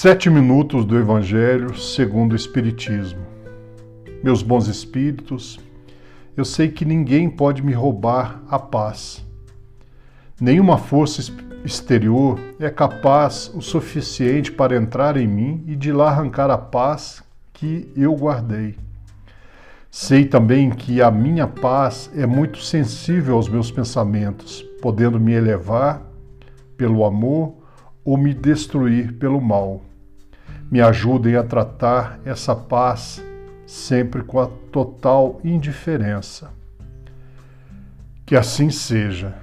Sete minutos do Evangelho segundo o Espiritismo. Meus bons espíritos, eu sei que ninguém pode me roubar a paz. Nenhuma força exterior é capaz o suficiente para entrar em mim e de lá arrancar a paz que eu guardei. Sei também que a minha paz é muito sensível aos meus pensamentos, podendo me elevar pelo amor ou me destruir pelo mal. Me ajudem a tratar essa paz sempre com a total indiferença. Que assim seja.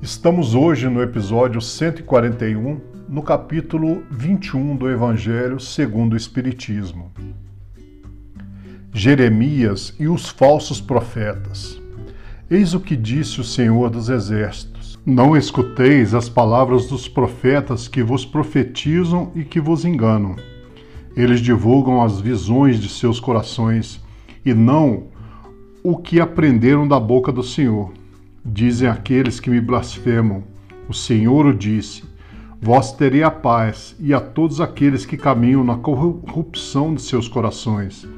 Estamos hoje no episódio 141, no capítulo 21 do Evangelho segundo o Espiritismo. Jeremias e os falsos profetas. Eis o que disse o Senhor dos Exércitos: Não escuteis as palavras dos profetas que vos profetizam e que vos enganam. Eles divulgam as visões de seus corações e não o que aprenderam da boca do Senhor. Dizem aqueles que me blasfemam: O Senhor o disse. Vós terei a paz, e a todos aqueles que caminham na corrupção de seus corações.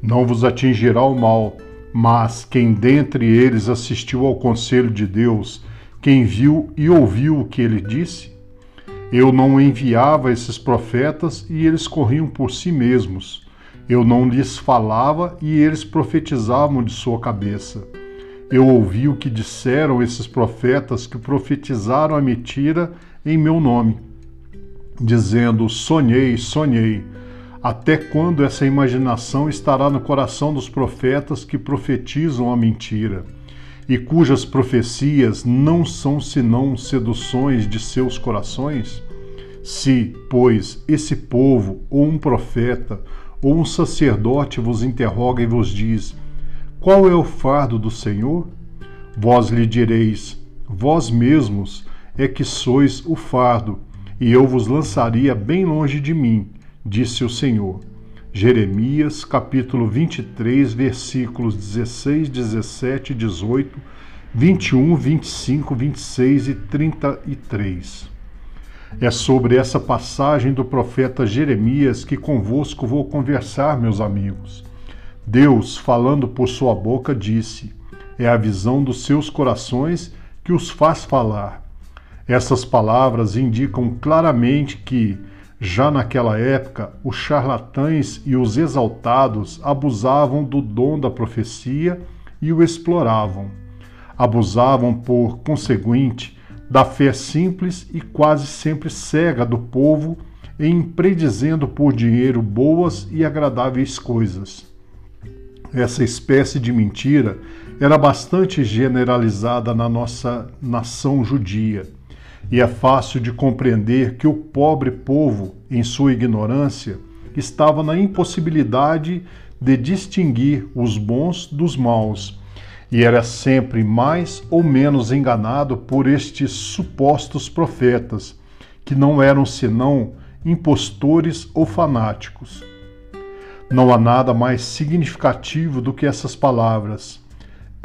Não vos atingirá o mal mas quem dentre eles assistiu ao conselho de Deus, quem viu e ouviu o que ele disse? Eu não enviava esses profetas e eles corriam por si mesmos. Eu não lhes falava e eles profetizavam de sua cabeça. Eu ouvi o que disseram esses profetas que profetizaram a mentira em meu nome, dizendo: Sonhei, sonhei. Até quando essa imaginação estará no coração dos profetas que profetizam a mentira, e cujas profecias não são senão seduções de seus corações? Se, pois, esse povo, ou um profeta, ou um sacerdote vos interroga e vos diz: Qual é o fardo do Senhor? Vós lhe direis: Vós mesmos é que sois o fardo, e eu vos lançaria bem longe de mim disse o Senhor. Jeremias, capítulo 23, versículos 16, 17, 18, 21, 25, 26 e 33. É sobre essa passagem do profeta Jeremias que convosco vou conversar, meus amigos. Deus, falando por sua boca, disse: É a visão dos seus corações que os faz falar. Essas palavras indicam claramente que, já naquela época, os charlatães e os exaltados abusavam do dom da profecia e o exploravam. Abusavam, por conseguinte, da fé simples e quase sempre cega do povo em predizendo por dinheiro boas e agradáveis coisas. Essa espécie de mentira era bastante generalizada na nossa nação judia e é fácil de compreender que o pobre povo, em sua ignorância, estava na impossibilidade de distinguir os bons dos maus e era sempre mais ou menos enganado por estes supostos profetas, que não eram senão impostores ou fanáticos. Não há nada mais significativo do que essas palavras.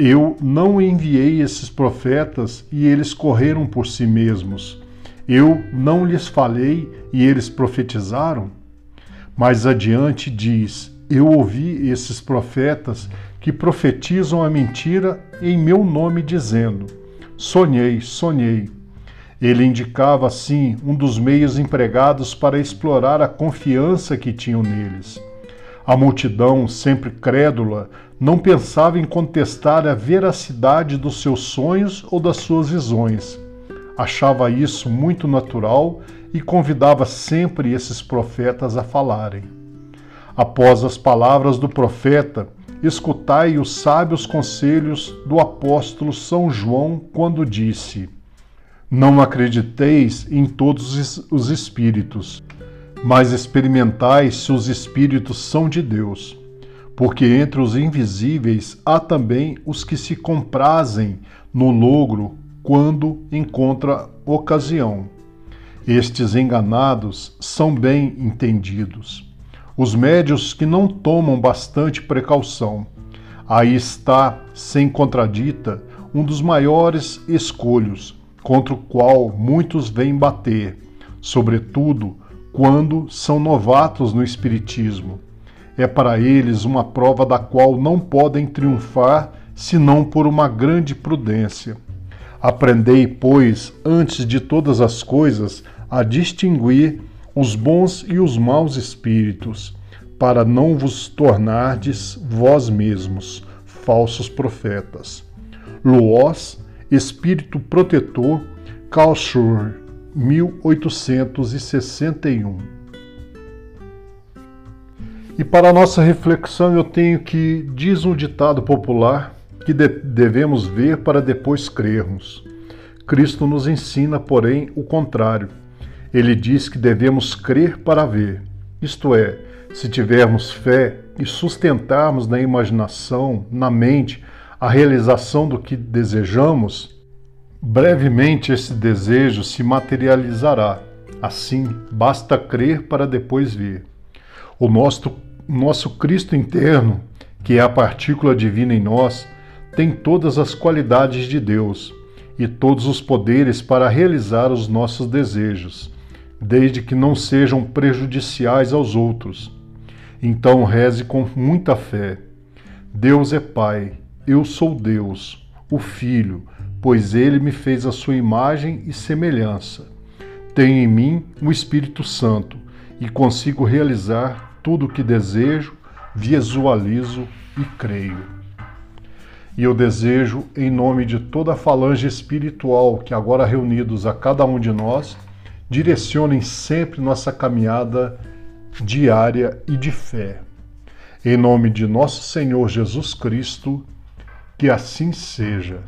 Eu não enviei esses profetas e eles correram por si mesmos. Eu não lhes falei e eles profetizaram? Mais adiante diz: Eu ouvi esses profetas que profetizam a mentira em meu nome, dizendo: Sonhei, sonhei. Ele indicava, assim, um dos meios empregados para explorar a confiança que tinham neles. A multidão, sempre crédula, não pensava em contestar a veracidade dos seus sonhos ou das suas visões. Achava isso muito natural e convidava sempre esses profetas a falarem. Após as palavras do profeta, escutai os sábios conselhos do apóstolo São João quando disse: Não acrediteis em todos os espíritos mas experimentai se os espíritos são de Deus. Porque entre os invisíveis há também os que se comprazem no logro quando encontra ocasião. Estes enganados são bem entendidos. Os médios que não tomam bastante precaução. Aí está, sem contradita, um dos maiores escolhos, contra o qual muitos vêm bater sobretudo quando são novatos no Espiritismo. É para eles uma prova da qual não podem triunfar senão por uma grande prudência. Aprendei, pois, antes de todas as coisas, a distinguir os bons e os maus espíritos, para não vos tornardes vós mesmos falsos profetas. Loós, Espírito Protetor, Karlsruhe, 1861. E para nossa reflexão eu tenho que diz um ditado popular que de devemos ver para depois crermos. Cristo nos ensina, porém, o contrário. Ele diz que devemos crer para ver. Isto é, se tivermos fé e sustentarmos na imaginação, na mente, a realização do que desejamos, brevemente esse desejo se materializará. Assim, basta crer para depois ver. O nosso, nosso Cristo interno, que é a partícula divina em nós, tem todas as qualidades de Deus e todos os poderes para realizar os nossos desejos, desde que não sejam prejudiciais aos outros. Então reze com muita fé. Deus é Pai, eu sou Deus, o Filho, pois ele me fez a sua imagem e semelhança. Tenho em mim o Espírito Santo e consigo realizar tudo o que desejo, visualizo e creio. E eu desejo, em nome de toda a falange espiritual que agora reunidos a cada um de nós, direcionem sempre nossa caminhada diária e de fé. Em nome de nosso Senhor Jesus Cristo, que assim seja.